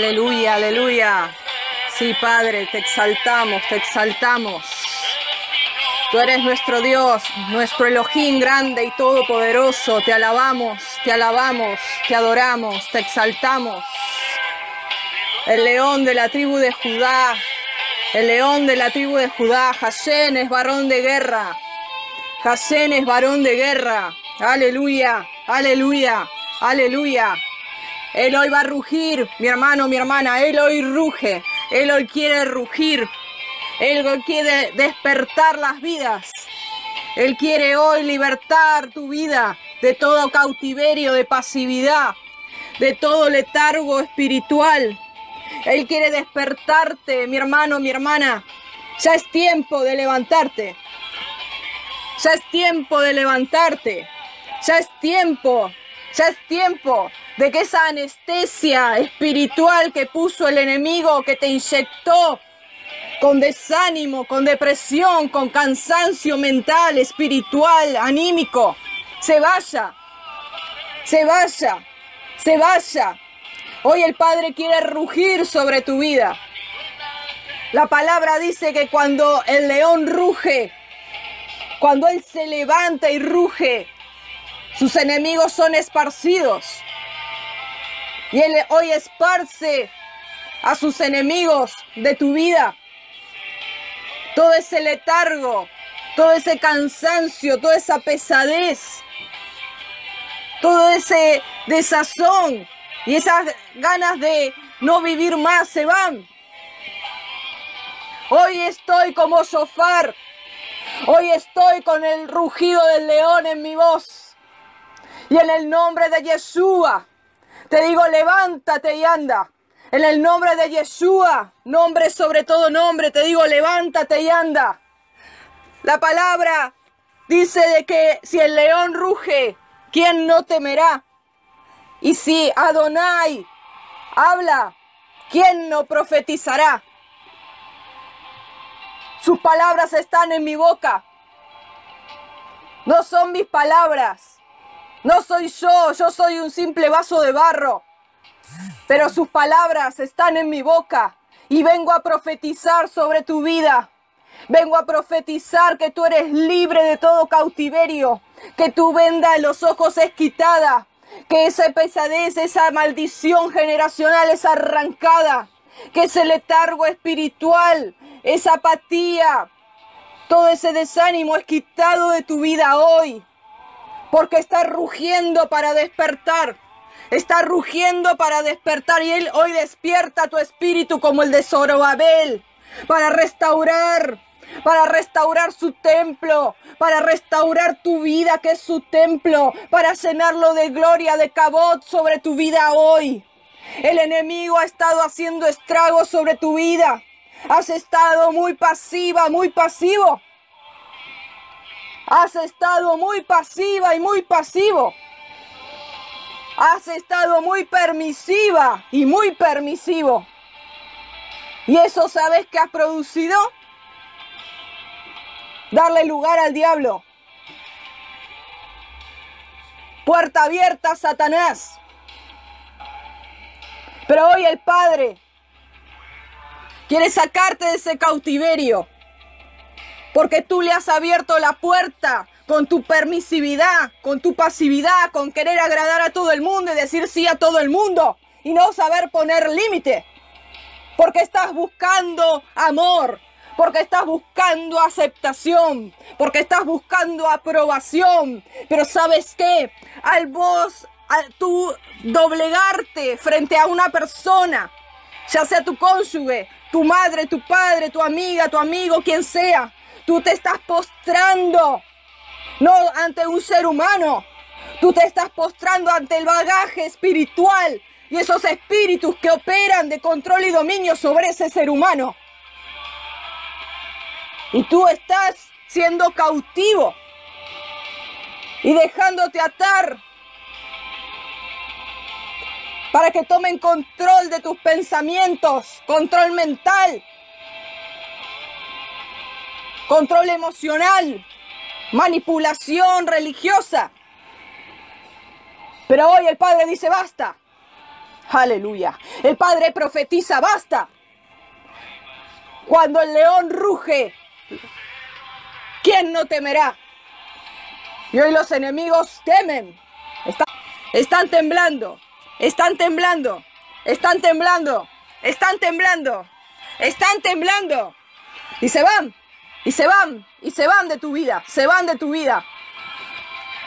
Aleluya, aleluya. Sí, Padre, te exaltamos, te exaltamos. Tú eres nuestro Dios, nuestro Elohim grande y todopoderoso. Te alabamos, te alabamos, te adoramos, te exaltamos. El león de la tribu de Judá, el león de la tribu de Judá, Hasén es varón de guerra. Hasén es varón de guerra. Aleluya, aleluya, aleluya. Él hoy va a rugir, mi hermano, mi hermana. Él hoy ruge. Él hoy quiere rugir. Él hoy quiere despertar las vidas. Él quiere hoy libertar tu vida de todo cautiverio, de pasividad, de todo letargo espiritual. Él quiere despertarte, mi hermano, mi hermana. Ya es tiempo de levantarte. Ya es tiempo de levantarte. Ya es tiempo. Ya es tiempo de que esa anestesia espiritual que puso el enemigo, que te inyectó con desánimo, con depresión, con cansancio mental, espiritual, anímico, se vaya. Se vaya. Se vaya. Hoy el Padre quiere rugir sobre tu vida. La palabra dice que cuando el león ruge, cuando él se levanta y ruge, sus enemigos son esparcidos. Y él hoy esparce a sus enemigos de tu vida. Todo ese letargo, todo ese cansancio, toda esa pesadez, todo ese desazón y esas ganas de no vivir más se van. Hoy estoy como sofar. Hoy estoy con el rugido del león en mi voz. Y en el nombre de Yeshua te digo, levántate y anda. En el nombre de Yeshua, nombre sobre todo nombre, te digo, levántate y anda. La palabra dice de que si el león ruge, ¿quién no temerá? Y si Adonai habla, ¿quién no profetizará? Sus palabras están en mi boca. No son mis palabras. No soy yo, yo soy un simple vaso de barro. Pero sus palabras están en mi boca y vengo a profetizar sobre tu vida. Vengo a profetizar que tú eres libre de todo cautiverio, que tu venda en los ojos es quitada, que esa pesadez, esa maldición generacional es arrancada, que ese letargo espiritual, esa apatía, todo ese desánimo es quitado de tu vida hoy, porque está rugiendo para despertar. Está rugiendo para despertar y Él hoy despierta tu espíritu como el de Zorobabel para restaurar, para restaurar su templo, para restaurar tu vida que es su templo, para llenarlo de gloria, de cabot sobre tu vida hoy. El enemigo ha estado haciendo estragos sobre tu vida. Has estado muy pasiva, muy pasivo. Has estado muy pasiva y muy pasivo. Has estado muy permisiva y muy permisivo. ¿Y eso sabes que has producido? Darle lugar al diablo. Puerta abierta, Satanás. Pero hoy el Padre quiere sacarte de ese cautiverio. Porque tú le has abierto la puerta con tu permisividad, con tu pasividad, con querer agradar a todo el mundo y decir sí a todo el mundo y no saber poner límite. Porque estás buscando amor, porque estás buscando aceptación, porque estás buscando aprobación. Pero sabes qué, al vos, al tú doblegarte frente a una persona, ya sea tu cónyuge, tu madre, tu padre, tu amiga, tu amigo, quien sea, tú te estás postrando, no ante un ser humano, tú te estás postrando ante el bagaje espiritual y esos espíritus que operan de control y dominio sobre ese ser humano. Y tú estás siendo cautivo y dejándote atar para que tomen control de tus pensamientos, control mental, control emocional, manipulación religiosa. Pero hoy el Padre dice, basta. Aleluya. El Padre profetiza, basta. Cuando el león ruge, ¿quién no temerá? Y hoy los enemigos temen. Están, temblando. Están temblando. Están temblando. Están temblando. Están temblando. Y se van. Y se van. Y se van de tu vida. Se van de tu vida.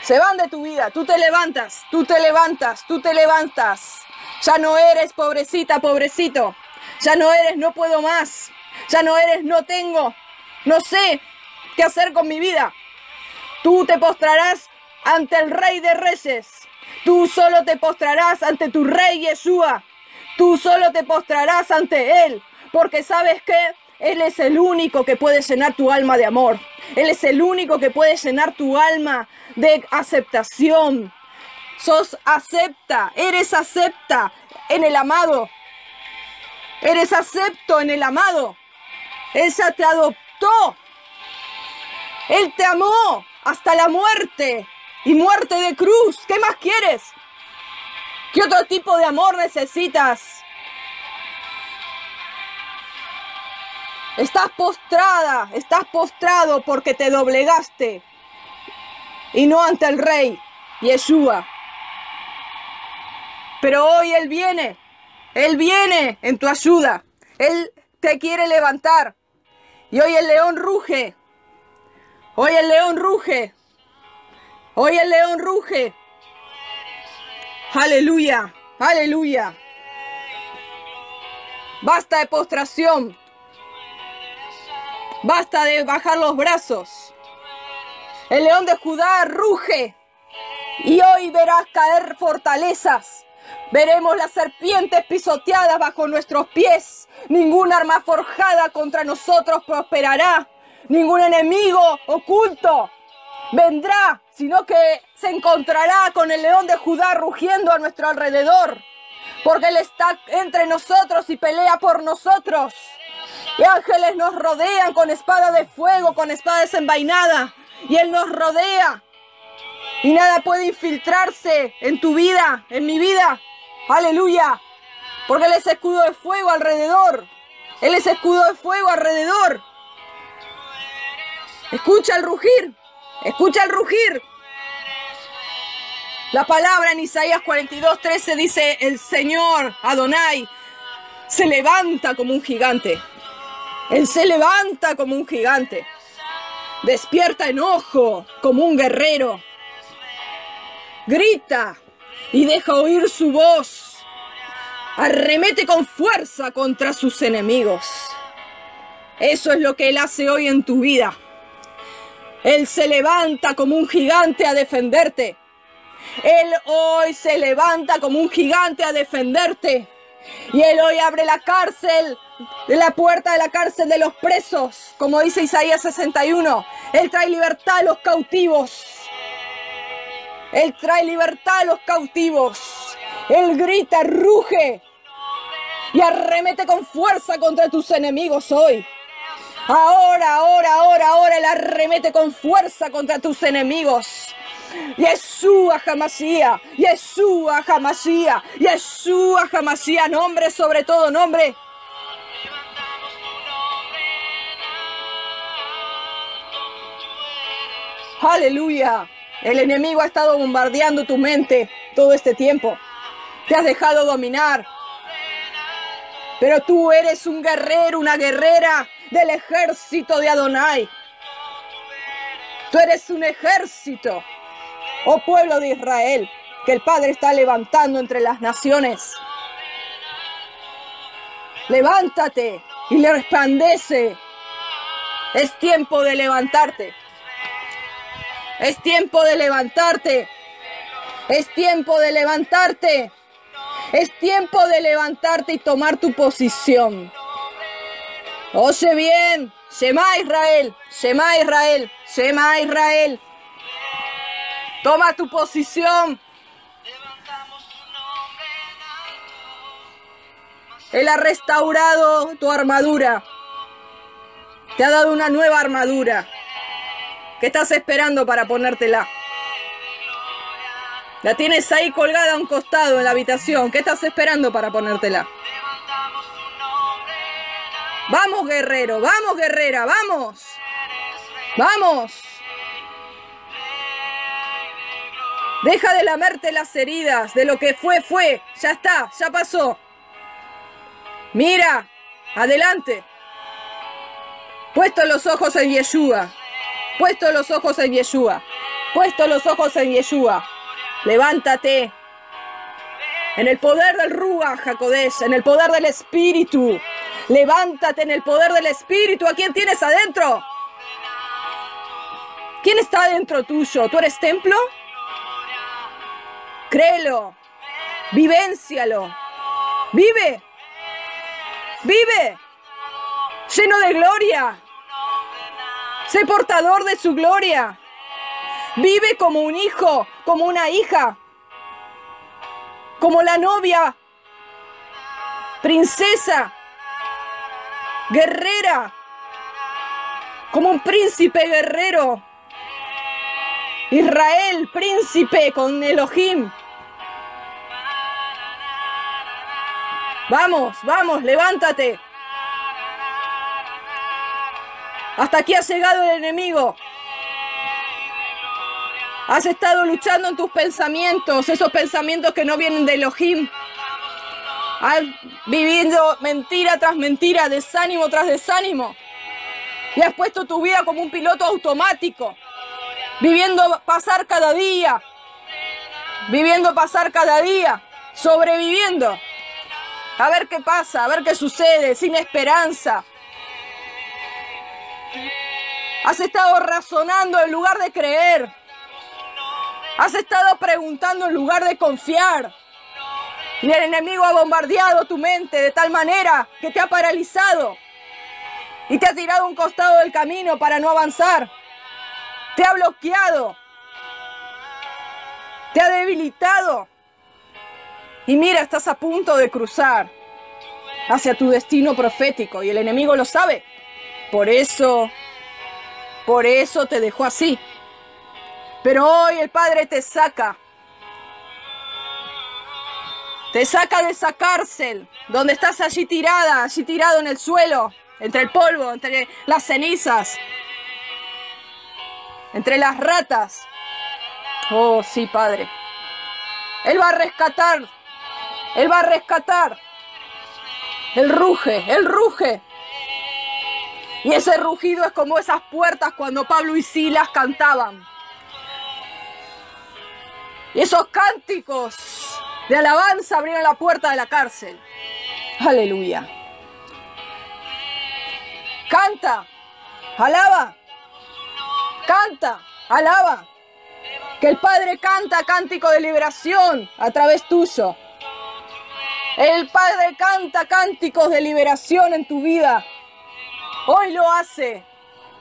Se van de tu vida. Tú te levantas. Tú te levantas. Tú te levantas. Ya no eres pobrecita, pobrecito. Ya no eres no puedo más. Ya no eres no tengo. No sé qué hacer con mi vida. Tú te postrarás ante el Rey de Reyes. Tú solo te postrarás ante tu Rey Yeshua. Tú solo te postrarás ante Él. Porque sabes que Él es el único que puede llenar tu alma de amor. Él es el único que puede llenar tu alma de aceptación. Sos acepta, eres acepta en el amado. Eres acepto en el amado. Él ya te adoptó. Él te amó hasta la muerte y muerte de cruz. ¿Qué más quieres? ¿Qué otro tipo de amor necesitas? Estás postrada, estás postrado porque te doblegaste y no ante el rey Yeshua. Pero hoy Él viene, Él viene en tu ayuda, Él te quiere levantar. Y hoy el león ruge, hoy el león ruge, hoy el león ruge. Aleluya, aleluya. Basta de postración. Basta de bajar los brazos. El león de Judá ruge. Y hoy verás caer fortalezas. Veremos las serpientes pisoteadas bajo nuestros pies. Ninguna arma forjada contra nosotros prosperará. Ningún enemigo oculto vendrá, sino que se encontrará con el león de Judá rugiendo a nuestro alrededor. Porque Él está entre nosotros y pelea por nosotros. Y ángeles nos rodean con espada de fuego, con espada desenvainada. Y Él nos rodea. Y nada puede infiltrarse en tu vida, en mi vida. Aleluya. Porque Él es escudo de fuego alrededor. Él es escudo de fuego alrededor. Escucha el rugir. Escucha el rugir. La palabra en Isaías 42, 13 dice, el Señor Adonai se levanta como un gigante. Él se levanta como un gigante. Despierta enojo como un guerrero. Grita y deja oír su voz. Arremete con fuerza contra sus enemigos. Eso es lo que Él hace hoy en tu vida. Él se levanta como un gigante a defenderte. Él hoy se levanta como un gigante a defenderte. Y Él hoy abre la cárcel, la puerta de la cárcel de los presos, como dice Isaías 61. Él trae libertad a los cautivos. Él trae libertad a los cautivos. Él grita, ruge y arremete con fuerza contra tus enemigos hoy. Ahora, ahora, ahora, ahora Él arremete con fuerza contra tus enemigos. Yeshua Jamasía, Yeshua Jamasía, Yeshua Jamasía, nombre sobre todo nombre. Aleluya. El enemigo ha estado bombardeando tu mente todo este tiempo. Te has dejado dominar. Pero tú eres un guerrero, una guerrera del ejército de Adonai. Tú eres un ejército, oh pueblo de Israel, que el Padre está levantando entre las naciones. Levántate y le resplandece. Es tiempo de levantarte. Es tiempo de levantarte. Es tiempo de levantarte. Es tiempo de levantarte y tomar tu posición. Oye bien, Shema Israel, Shema Israel, Shema Israel. Toma tu posición. Él ha restaurado tu armadura. Te ha dado una nueva armadura. ¿Qué estás esperando para ponértela? La tienes ahí colgada a un costado en la habitación. ¿Qué estás esperando para ponértela? Vamos, guerrero, vamos, guerrera, vamos. Vamos. Deja de lamerte las heridas, de lo que fue, fue. Ya está, ya pasó. Mira, adelante. Puesto los ojos en Yeshua. Puesto los ojos en Yeshua. Puesto los ojos en Yeshua. Levántate. En el poder del Rúa, Jacodés, en el poder del Espíritu. Levántate en el poder del Espíritu. ¿A quién tienes adentro? ¿Quién está adentro tuyo? ¿Tú eres templo? Créelo. Vivéncialo. Vive. Vive. Lleno de gloria. Sé portador de su gloria. Vive como un hijo, como una hija. Como la novia. Princesa. Guerrera. Como un príncipe guerrero. Israel, príncipe con Elohim. Vamos, vamos, levántate. Hasta aquí ha llegado el enemigo. Has estado luchando en tus pensamientos, esos pensamientos que no vienen de Elohim. Has vivido mentira tras mentira, desánimo tras desánimo. Y has puesto tu vida como un piloto automático, viviendo pasar cada día, viviendo pasar cada día, sobreviviendo. A ver qué pasa, a ver qué sucede, sin esperanza. Has estado razonando en lugar de creer. Has estado preguntando en lugar de confiar. Y el enemigo ha bombardeado tu mente de tal manera que te ha paralizado. Y te ha tirado a un costado del camino para no avanzar. Te ha bloqueado. Te ha debilitado. Y mira, estás a punto de cruzar hacia tu destino profético y el enemigo lo sabe. Por eso, por eso te dejó así. Pero hoy el Padre te saca. Te saca de esa cárcel donde estás allí tirada, allí tirado en el suelo, entre el polvo, entre las cenizas, entre las ratas. Oh, sí, Padre. Él va a rescatar él va a rescatar. Él ruge, Él ruge. Y ese rugido es como esas puertas cuando Pablo y Silas cantaban. Y esos cánticos de alabanza abrieron la puerta de la cárcel. Aleluya. Canta, alaba, canta, alaba. Que el Padre canta cántico de liberación a través tuyo. El Padre canta cánticos de liberación en tu vida. Hoy lo hace.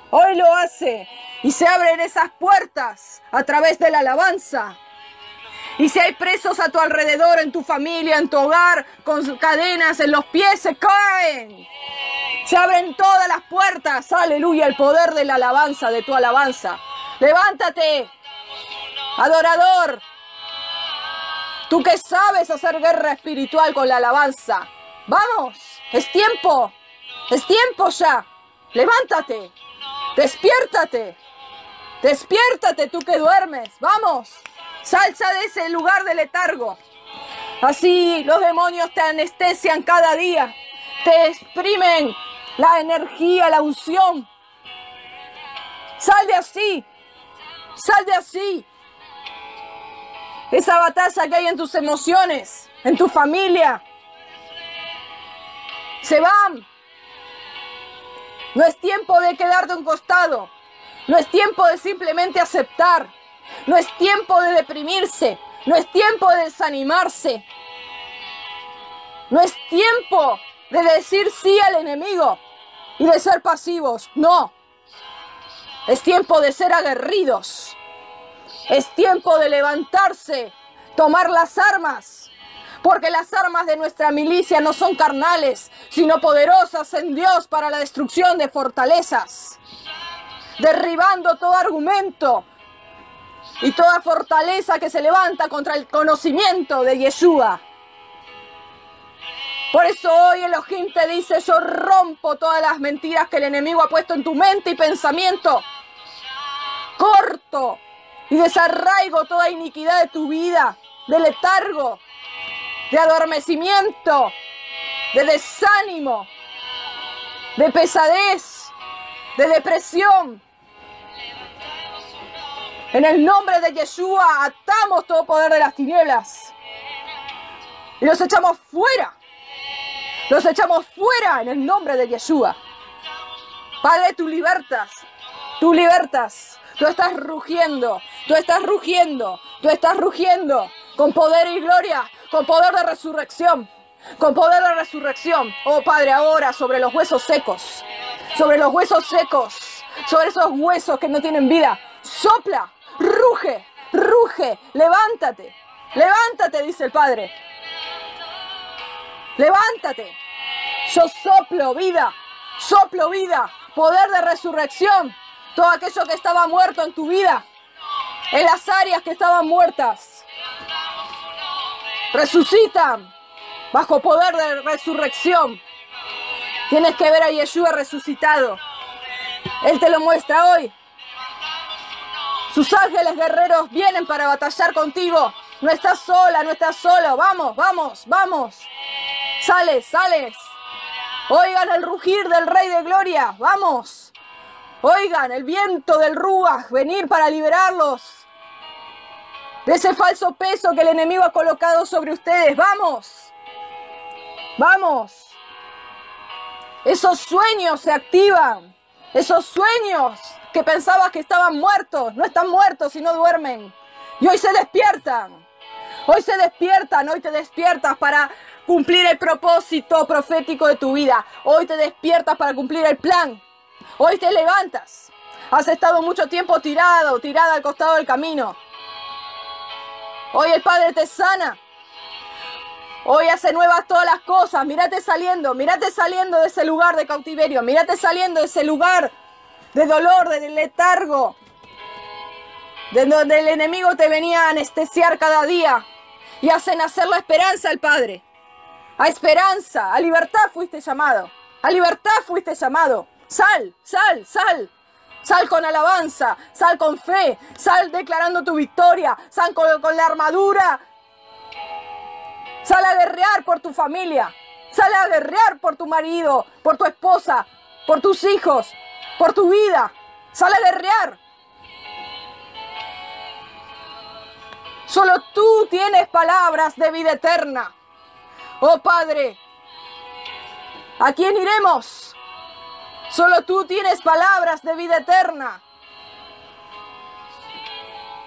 Hoy lo hace. Y se abren esas puertas a través de la alabanza. Y si hay presos a tu alrededor, en tu familia, en tu hogar, con cadenas en los pies, se caen. Se abren todas las puertas. Aleluya, el poder de la alabanza, de tu alabanza. Levántate, adorador. Tú que sabes hacer guerra espiritual con la alabanza. Vamos, es tiempo. Es tiempo ya. Levántate. Despiértate. Despiértate tú que duermes. Vamos. Salsa de ese lugar de letargo. Así los demonios te anestesian cada día. Te exprimen la energía, la unción. Sal de así. Sal de así. Esa batalla que hay en tus emociones, en tu familia. Se van. No es tiempo de quedarte a un costado. No es tiempo de simplemente aceptar. No es tiempo de deprimirse. No es tiempo de desanimarse. No es tiempo de decir sí al enemigo y de ser pasivos. No. Es tiempo de ser aguerridos. Es tiempo de levantarse, tomar las armas, porque las armas de nuestra milicia no son carnales, sino poderosas en Dios para la destrucción de fortalezas, derribando todo argumento y toda fortaleza que se levanta contra el conocimiento de Yeshua. Por eso hoy Elohim te dice, yo rompo todas las mentiras que el enemigo ha puesto en tu mente y pensamiento. Corto y desarraigo toda iniquidad de tu vida, de letargo, de adormecimiento, de desánimo, de pesadez, de depresión. En el nombre de Yeshua atamos todo poder de las tinieblas y los echamos fuera. Los echamos fuera en el nombre de Yeshua. Padre, tú libertas, tú libertas. Tú estás rugiendo, tú estás rugiendo, tú estás rugiendo con poder y gloria, con poder de resurrección, con poder de resurrección. Oh Padre, ahora sobre los huesos secos, sobre los huesos secos, sobre esos huesos que no tienen vida. Sopla, ruge, ruge, levántate, levántate, dice el Padre. Levántate. Yo soplo vida, soplo vida, poder de resurrección. Todo aquello que estaba muerto en tu vida, en las áreas que estaban muertas, resucitan bajo poder de resurrección. Tienes que ver a Yeshua resucitado. Él te lo muestra hoy. Sus ángeles guerreros vienen para batallar contigo. No estás sola, no estás solo. Vamos, vamos, vamos. Sales, sales. Oigan el rugir del Rey de Gloria. Vamos. Oigan el viento del Ruach venir para liberarlos de ese falso peso que el enemigo ha colocado sobre ustedes. Vamos. Vamos. Esos sueños se activan. Esos sueños que pensabas que estaban muertos, no están muertos y no duermen. Y hoy se despiertan. Hoy se despiertan, hoy te despiertas para cumplir el propósito profético de tu vida. Hoy te despiertas para cumplir el plan. Hoy te levantas. Has estado mucho tiempo tirado, tirada al costado del camino. Hoy el Padre te sana. Hoy hace nuevas todas las cosas. Mírate saliendo, mírate saliendo de ese lugar de cautiverio. Mírate saliendo de ese lugar de dolor, de letargo. De donde el enemigo te venía a anestesiar cada día. Y hace nacer la esperanza al Padre a esperanza, a libertad fuiste llamado. A libertad fuiste llamado. Sal, sal, sal. Sal con alabanza, sal con fe, sal declarando tu victoria, sal con, la armadura. Sal a guerrear por tu familia, sal a guerrear por tu marido, por tu esposa, por tus hijos, por tu vida. Sal a guerrear. Solo tú tienes palabras de vida eterna. Oh Padre, ¿a quién iremos? Solo tú tienes palabras de vida eterna.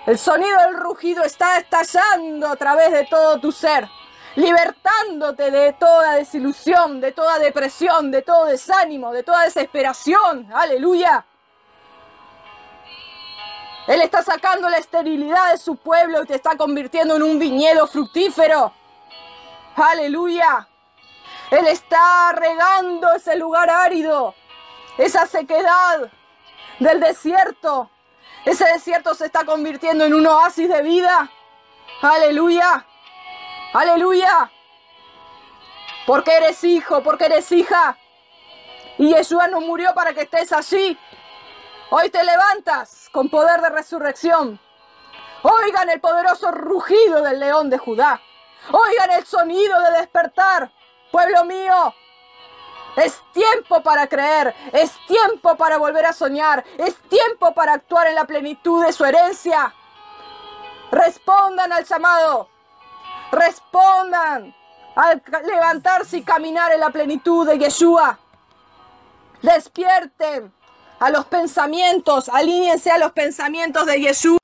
El sonido del rugido está estallando a través de todo tu ser, libertándote de toda desilusión, de toda depresión, de todo desánimo, de toda desesperación. Aleluya. Él está sacando la esterilidad de su pueblo y te está convirtiendo en un viñedo fructífero. Aleluya. Él está regando ese lugar árido, esa sequedad del desierto. Ese desierto se está convirtiendo en un oasis de vida. Aleluya. Aleluya. Porque eres hijo, porque eres hija. Y Yeshua no murió para que estés allí. Hoy te levantas con poder de resurrección. Oigan el poderoso rugido del león de Judá. Oigan el sonido de despertar, pueblo mío. Es tiempo para creer, es tiempo para volver a soñar, es tiempo para actuar en la plenitud de su herencia. Respondan al llamado, respondan al levantarse y caminar en la plenitud de Yeshua. Despierten a los pensamientos, alíñense a los pensamientos de Yeshua.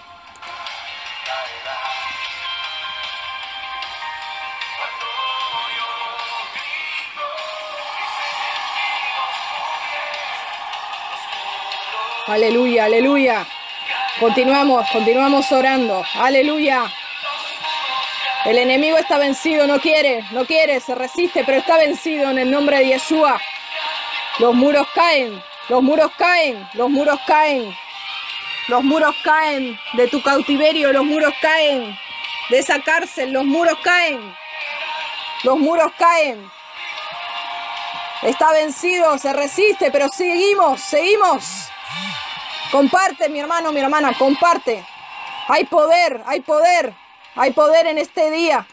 Aleluya, aleluya. Continuamos, continuamos orando. Aleluya. El enemigo está vencido, no quiere, no quiere, se resiste, pero está vencido en el nombre de Yeshua. Los muros caen, los muros caen, los muros caen. los muros caen de tu cautiverio, los muros caen de esa cárcel, los muros caen, los muros caen. Está vencido, se resiste, pero seguimos, seguimos. Comparte, mi hermano, mi hermana, comparte. Hay poder, hay poder, hay poder en este día.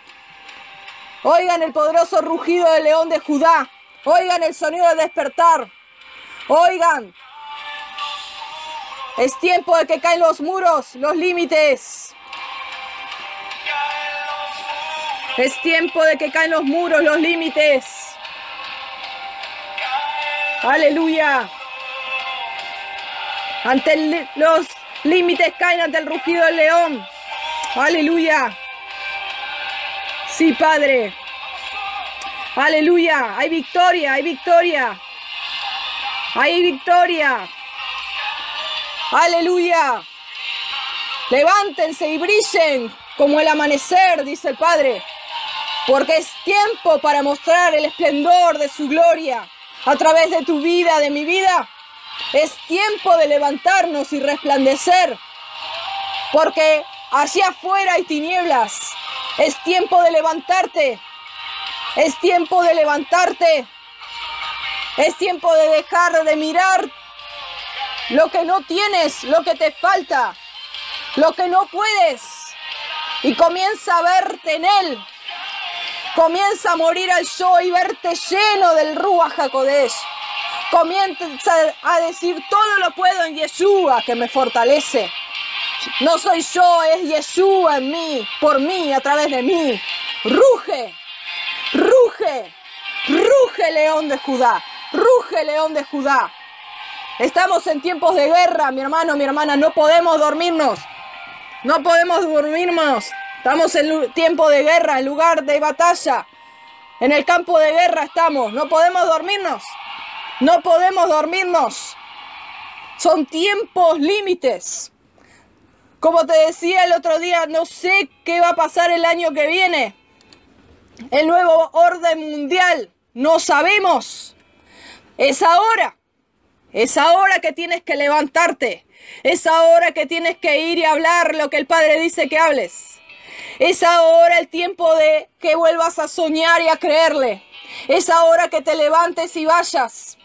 Oigan el poderoso rugido del león de Judá. Oigan el sonido del despertar. Oigan. Es tiempo de que caen los muros, los límites. Es tiempo de que caen los muros, los límites. Aleluya. Ante los límites caen ante el rugido del león. Aleluya. Sí, Padre. Aleluya. Hay victoria, hay victoria. Hay victoria. Aleluya. Levántense y brillen como el amanecer, dice el Padre. Porque es tiempo para mostrar el esplendor de su gloria a través de tu vida, de mi vida. Es tiempo de levantarnos y resplandecer. Porque hacia afuera hay tinieblas. Es tiempo de levantarte. Es tiempo de levantarte. Es tiempo de dejar de mirar lo que no tienes, lo que te falta, lo que no puedes. Y comienza a verte en Él. Comienza a morir al yo y verte lleno del Ruach HaKodesh. Comienza a decir todo lo puedo en Yeshua que me fortalece. No soy yo, es Yeshua en mí, por mí, a través de mí. Ruge, ruge, ruge león de Judá, ruge león de Judá. Estamos en tiempos de guerra, mi hermano, mi hermana, no podemos dormirnos. No podemos dormirnos. Estamos en tiempo de guerra, en lugar de batalla. En el campo de guerra estamos. No podemos dormirnos. No podemos dormirnos. Son tiempos límites. Como te decía el otro día, no sé qué va a pasar el año que viene. El nuevo orden mundial. No sabemos. Es ahora. Es ahora que tienes que levantarte. Es ahora que tienes que ir y hablar lo que el Padre dice que hables. Es ahora el tiempo de que vuelvas a soñar y a creerle. Es ahora que te levantes y vayas.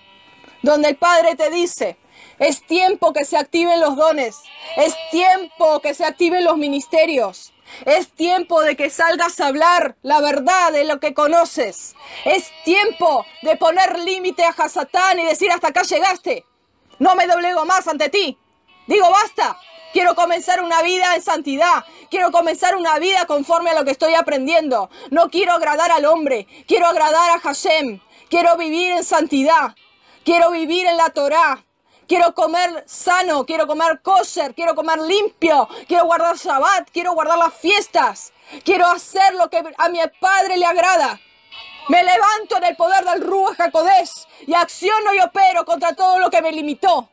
Donde el Padre te dice, es tiempo que se activen los dones. Es tiempo que se activen los ministerios. Es tiempo de que salgas a hablar la verdad de lo que conoces. Es tiempo de poner límite a Hasatán y decir hasta acá llegaste. No me doblego más ante ti. Digo basta. Quiero comenzar una vida en santidad. Quiero comenzar una vida conforme a lo que estoy aprendiendo. No quiero agradar al hombre. Quiero agradar a Hashem. Quiero vivir en santidad. Quiero vivir en la Torah. Quiero comer sano, quiero comer kosher, quiero comer limpio, quiero guardar Shabbat, quiero guardar las fiestas. Quiero hacer lo que a mi Padre le agrada. Me levanto en el poder del Ruach HaKodesh y acciono y opero contra todo lo que me limitó.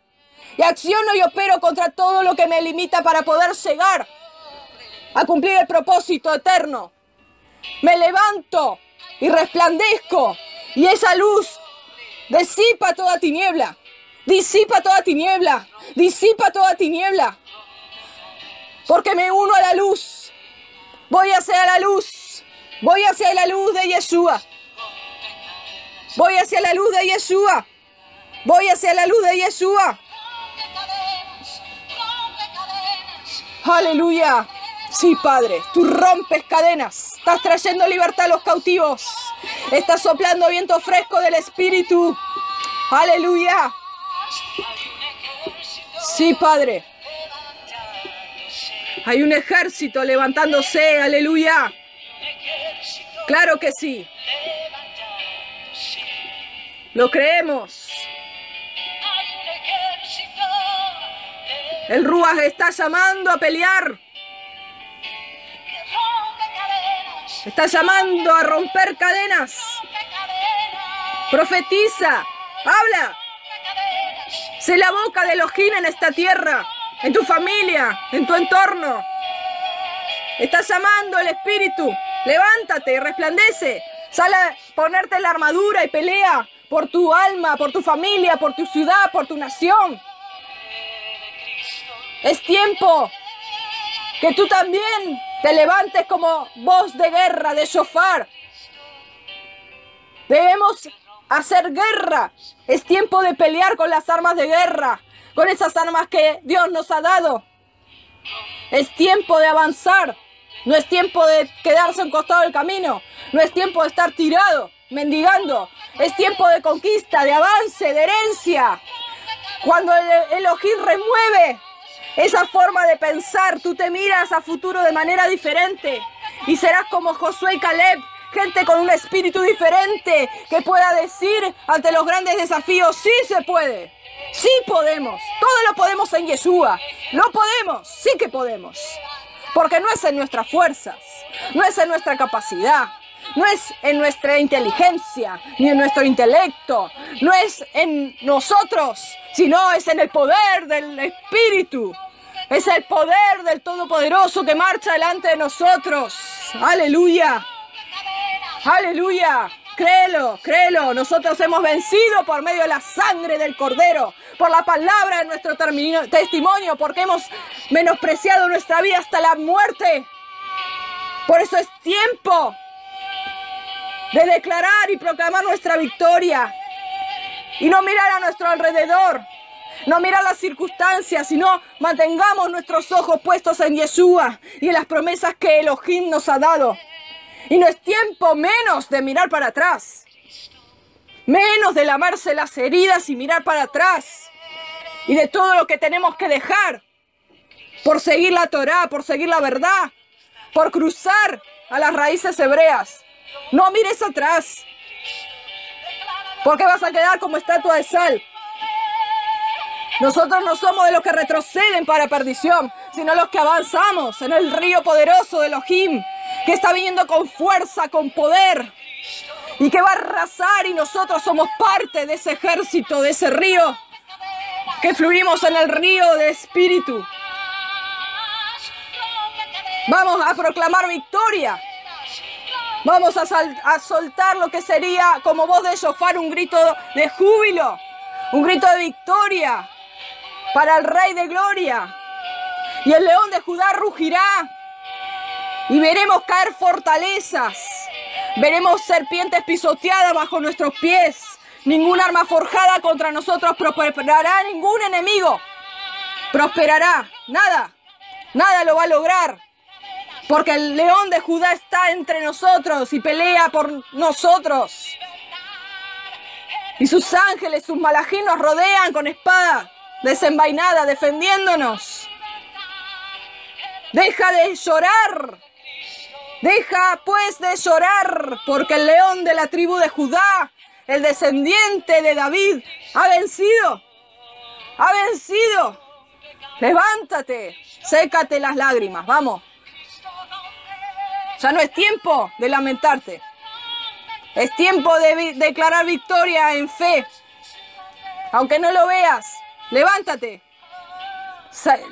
Y acciono y opero contra todo lo que me limita para poder llegar a cumplir el propósito eterno. Me levanto y resplandezco y esa luz disipa toda tiniebla. Disipa toda tiniebla. Disipa toda tiniebla. Porque me uno a la luz. Voy hacia la luz. Voy hacia la luz de Yeshua. Voy hacia la luz de Yeshua. Voy hacia la luz de Yeshua. Aleluya. Sí, Padre, tú rompes cadenas. Estás trayendo libertad a los cautivos. Estás soplando viento fresco del Espíritu. Aleluya. Sí, Padre. Hay un ejército levantándose, aleluya. Claro que sí. Lo creemos. El Ruach está llamando a pelear. Está llamando a romper cadenas. Profetiza. Habla. Sé la boca de Elohim en esta tierra, en tu familia, en tu entorno. Estás llamando el Espíritu. Levántate y resplandece. Sale a ponerte la armadura y pelea por tu alma, por tu familia, por tu ciudad, por tu nación. Es tiempo que tú también te levantes como voz de guerra, de shofar. Debemos hacer guerra. Es tiempo de pelear con las armas de guerra, con esas armas que Dios nos ha dado. Es tiempo de avanzar. No es tiempo de quedarse en costado del camino. No es tiempo de estar tirado, mendigando. Es tiempo de conquista, de avance, de herencia. Cuando el Elohim remueve esa forma de pensar, tú te miras a futuro de manera diferente y serás como Josué y Caleb, gente con un espíritu diferente que pueda decir ante los grandes desafíos, sí se puede, sí podemos, todo lo podemos en Yeshua, lo podemos, sí que podemos, porque no es en nuestras fuerzas, no es en nuestra capacidad, no es en nuestra inteligencia, ni en nuestro intelecto, no es en nosotros, sino es en el poder del Espíritu. Es el poder del Todopoderoso que marcha delante de nosotros. Aleluya. Aleluya. Créelo, créelo. Nosotros hemos vencido por medio de la sangre del Cordero, por la palabra de nuestro testimonio, porque hemos menospreciado nuestra vida hasta la muerte. Por eso es tiempo de declarar y proclamar nuestra victoria y no mirar a nuestro alrededor, no mirar las circunstancias, sino mantengamos nuestros ojos puestos en Yeshua y en las promesas que Elohim nos ha dado. Y no es tiempo menos de mirar para atrás, menos de lamarse las heridas y mirar para atrás y de todo lo que tenemos que dejar por seguir la Torá, por seguir la verdad, por cruzar a las raíces hebreas. No mires atrás. Porque vas a quedar como estatua de sal. Nosotros no somos de los que retroceden para perdición, sino los que avanzamos en el río poderoso de Elohim, que está viniendo con fuerza, con poder, y que va a arrasar y nosotros somos parte de ese ejército, de ese río, que fluimos en el río de espíritu. Vamos a proclamar victoria. Vamos a, soltar lo que sería como voz de sofar un grito de júbilo, un grito de victoria para el Rey de Gloria. Y el león de Judá rugirá y veremos caer fortalezas. Veremos serpientes pisoteadas bajo nuestros pies. Ningún arma forjada contra nosotros prosperará, ningún enemigo prosperará. Nada, nada lo va a lograr. Porque el león de Judá está entre nosotros y pelea por nosotros. Y sus ángeles, sus malajín nos rodean con espada desenvainada, defendiéndonos. Deja de llorar. Deja pues de llorar, porque el león de la tribu de Judá, el descendiente de David, ha vencido. Ha vencido. Levántate, sécate las lágrimas, vamos. Ya no es tiempo de lamentarte. Es tiempo de declarar victoria en fe. Aunque no lo veas, levántate.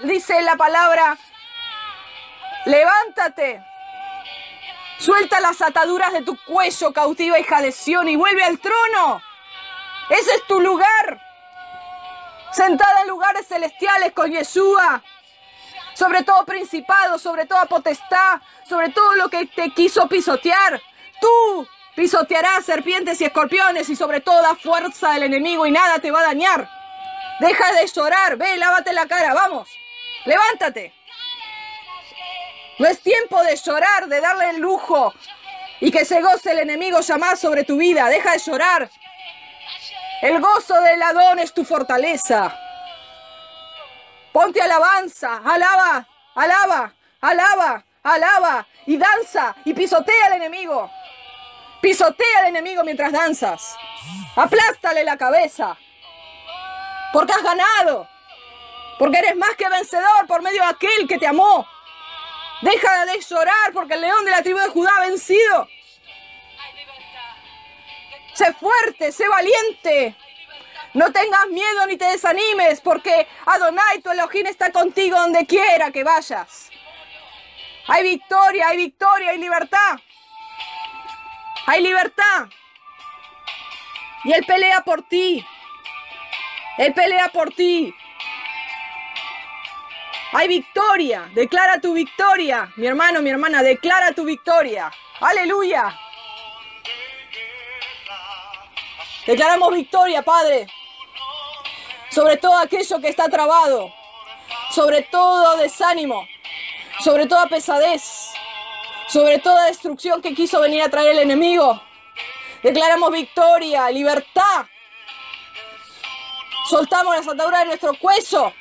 Dice la palabra, levántate. Suelta las ataduras de tu cuello, cautiva hija de y vuelve al trono. Ese es tu lugar. Sentada en lugares celestiales con Yeshua sobre todo principado, sobre toda potestad, sobre todo lo que te quiso pisotear. Tú pisotearás serpientes y escorpiones y sobre toda fuerza del enemigo y nada te va a dañar. Deja de llorar, ve, lávate la cara, vamos, levántate. No es tiempo de llorar, de darle el lujo y que se goce el enemigo jamás sobre tu vida. Deja de llorar. El gozo del Adón es tu fortaleza. Ponte alabanza, alaba, alaba, alaba, alaba y danza y pisotea al enemigo. Pisotea al enemigo mientras danzas. Aplástale la cabeza. Porque has ganado. Porque eres más que vencedor por medio de aquel que te amó. Deja de llorar porque el león de la tribu de Judá ha vencido. Sé fuerte, sé valiente. No tengas miedo ni te desanimes, porque Adonai, tu Elohim, está contigo donde quiera que vayas. Hay victoria, hay victoria, hay libertad. Hay libertad. Y Él pelea por ti. Él pelea por ti. Hay victoria. Declara tu victoria. Mi hermano, mi hermana, declara tu victoria. Aleluya. Declaramos victoria, Padre. Sobre todo aquello que está trabado. Sobre todo desánimo. Sobre toda pesadez. Sobre toda destrucción que quiso venir a traer el enemigo. Declaramos victoria, libertad. Soltamos las ataduras de nuestro cuello.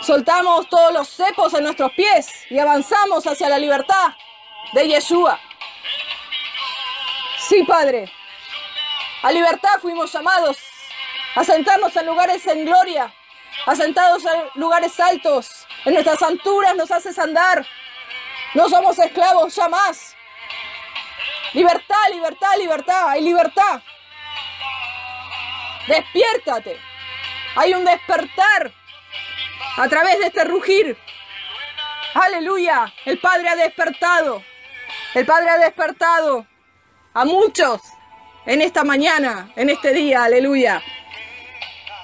Soltamos todos los cepos en nuestros pies y avanzamos hacia la libertad de Yeshua. Sí, Padre. A libertad fuimos llamados. A en lugares en gloria. A sentados en lugares altos. En nuestras alturas nos haces andar. No somos esclavos ya más. Libertad, libertad, libertad. Hay libertad. Despiértate. Hay un despertar a través de este rugir. Aleluya. El Padre ha despertado. El Padre ha despertado a muchos en esta mañana, en este día. Aleluya.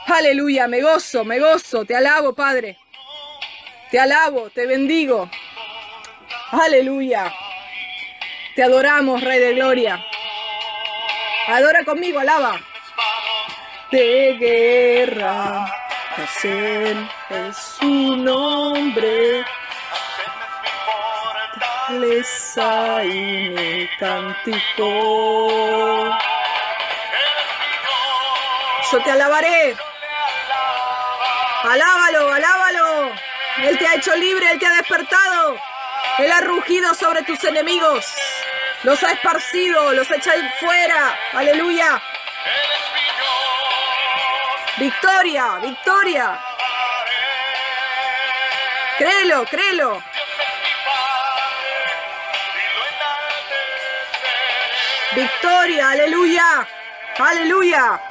Aleluya. Me gozo, me gozo. Te alabo, Padre. Te alabo, te bendigo. Aleluya. Te adoramos, Rey de Gloria. Adora conmigo, alaba. De guerra, hacer es su nombre. Fortaleza y mi cántico. Yo te alabaré. Alábalo, alábalo. Él te ha hecho libre, Él te ha despertado. Él ha rugido sobre tus enemigos. Los ha esparcido, los ha echado fuera. Aleluya. Victoria, victoria. Créelo, créelo. Victoria, aleluya. Aleluya.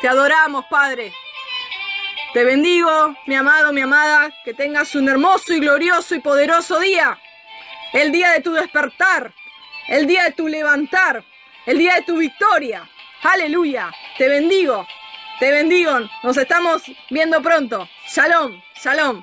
Te adoramos, Padre. Te bendigo, mi amado, mi amada, que tengas un hermoso y glorioso y poderoso día. El día de tu despertar, el día de tu levantar, el día de tu victoria. Aleluya. Te bendigo, te bendigo. Nos estamos viendo pronto. Shalom, shalom.